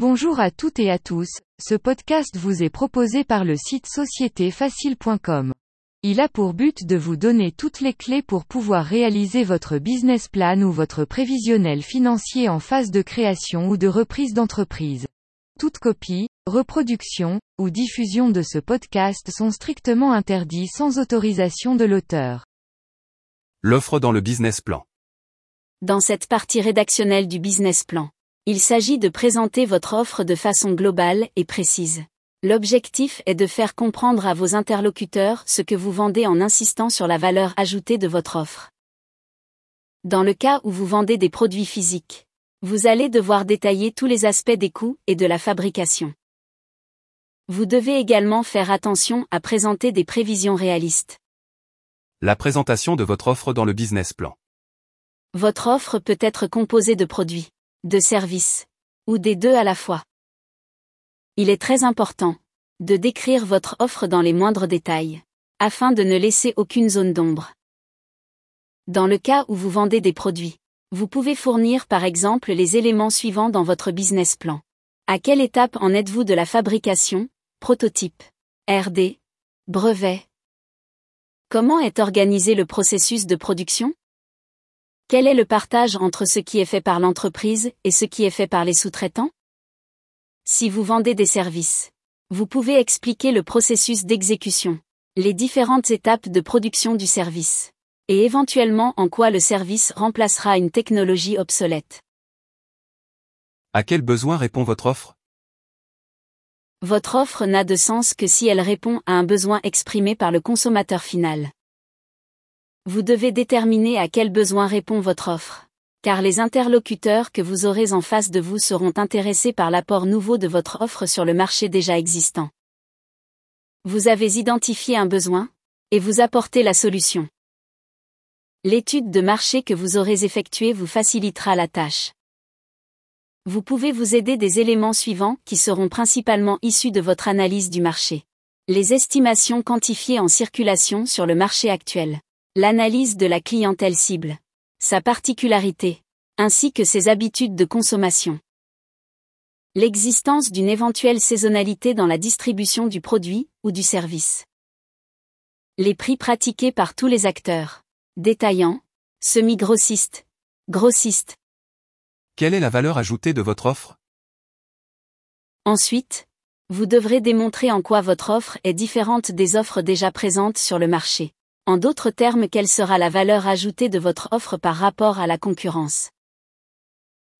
Bonjour à toutes et à tous, ce podcast vous est proposé par le site sociétéfacile.com. Il a pour but de vous donner toutes les clés pour pouvoir réaliser votre business plan ou votre prévisionnel financier en phase de création ou de reprise d'entreprise. Toute copie, reproduction, ou diffusion de ce podcast sont strictement interdits sans autorisation de l'auteur. L'offre dans le business plan. Dans cette partie rédactionnelle du business plan, il s'agit de présenter votre offre de façon globale et précise. L'objectif est de faire comprendre à vos interlocuteurs ce que vous vendez en insistant sur la valeur ajoutée de votre offre. Dans le cas où vous vendez des produits physiques, vous allez devoir détailler tous les aspects des coûts et de la fabrication. Vous devez également faire attention à présenter des prévisions réalistes. La présentation de votre offre dans le business plan. Votre offre peut être composée de produits, de services, ou des deux à la fois. Il est très important de décrire votre offre dans les moindres détails, afin de ne laisser aucune zone d'ombre. Dans le cas où vous vendez des produits, vous pouvez fournir par exemple les éléments suivants dans votre business plan. À quelle étape en êtes-vous de la fabrication, prototype, RD, brevet? Comment est organisé le processus de production? Quel est le partage entre ce qui est fait par l'entreprise et ce qui est fait par les sous-traitants? Si vous vendez des services, vous pouvez expliquer le processus d'exécution, les différentes étapes de production du service, et éventuellement en quoi le service remplacera une technologie obsolète. À quel besoin répond votre offre? Votre offre n'a de sens que si elle répond à un besoin exprimé par le consommateur final. Vous devez déterminer à quel besoin répond votre offre car les interlocuteurs que vous aurez en face de vous seront intéressés par l'apport nouveau de votre offre sur le marché déjà existant. Vous avez identifié un besoin, et vous apportez la solution. L'étude de marché que vous aurez effectuée vous facilitera la tâche. Vous pouvez vous aider des éléments suivants qui seront principalement issus de votre analyse du marché. Les estimations quantifiées en circulation sur le marché actuel. L'analyse de la clientèle cible sa particularité, ainsi que ses habitudes de consommation. L'existence d'une éventuelle saisonnalité dans la distribution du produit ou du service. Les prix pratiqués par tous les acteurs, détaillants, semi-grossistes, grossistes. Quelle est la valeur ajoutée de votre offre? Ensuite, vous devrez démontrer en quoi votre offre est différente des offres déjà présentes sur le marché. En d'autres termes, quelle sera la valeur ajoutée de votre offre par rapport à la concurrence?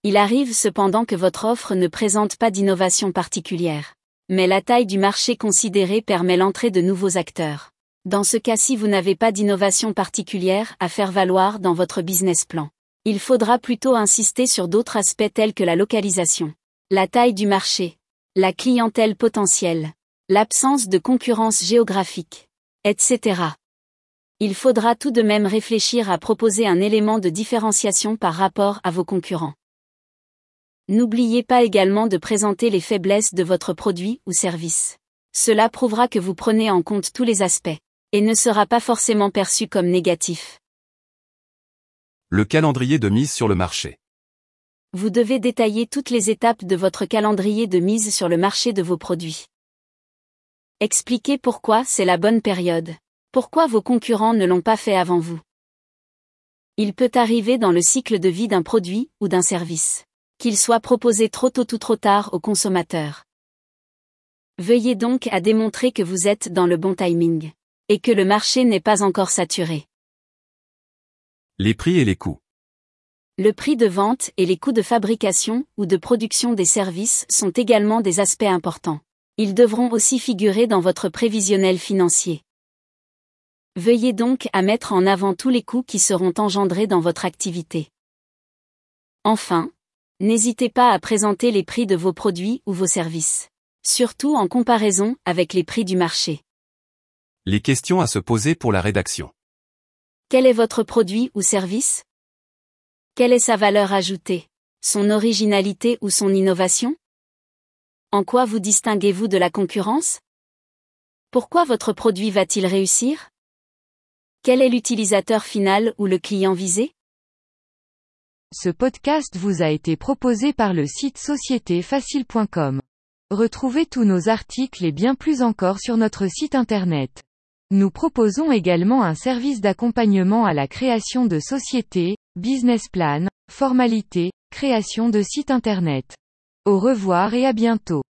Il arrive cependant que votre offre ne présente pas d'innovation particulière. Mais la taille du marché considéré permet l'entrée de nouveaux acteurs. Dans ce cas-ci, vous n'avez pas d'innovation particulière à faire valoir dans votre business plan. Il faudra plutôt insister sur d'autres aspects tels que la localisation, la taille du marché, la clientèle potentielle, l'absence de concurrence géographique, etc il faudra tout de même réfléchir à proposer un élément de différenciation par rapport à vos concurrents. N'oubliez pas également de présenter les faiblesses de votre produit ou service. Cela prouvera que vous prenez en compte tous les aspects, et ne sera pas forcément perçu comme négatif. Le calendrier de mise sur le marché. Vous devez détailler toutes les étapes de votre calendrier de mise sur le marché de vos produits. Expliquez pourquoi c'est la bonne période. Pourquoi vos concurrents ne l'ont pas fait avant vous? Il peut arriver dans le cycle de vie d'un produit ou d'un service qu'il soit proposé trop tôt ou trop tard aux consommateurs. Veuillez donc à démontrer que vous êtes dans le bon timing et que le marché n'est pas encore saturé. Les prix et les coûts. Le prix de vente et les coûts de fabrication ou de production des services sont également des aspects importants. Ils devront aussi figurer dans votre prévisionnel financier. Veuillez donc à mettre en avant tous les coûts qui seront engendrés dans votre activité. Enfin, n'hésitez pas à présenter les prix de vos produits ou vos services, surtout en comparaison avec les prix du marché. Les questions à se poser pour la rédaction. Quel est votre produit ou service? Quelle est sa valeur ajoutée? Son originalité ou son innovation? En quoi vous distinguez-vous de la concurrence? Pourquoi votre produit va-t-il réussir? Quel est l'utilisateur final ou le client visé? Ce podcast vous a été proposé par le site sociétéfacile.com. Retrouvez tous nos articles et bien plus encore sur notre site internet. Nous proposons également un service d'accompagnement à la création de sociétés, business plan, formalités, création de sites internet. Au revoir et à bientôt.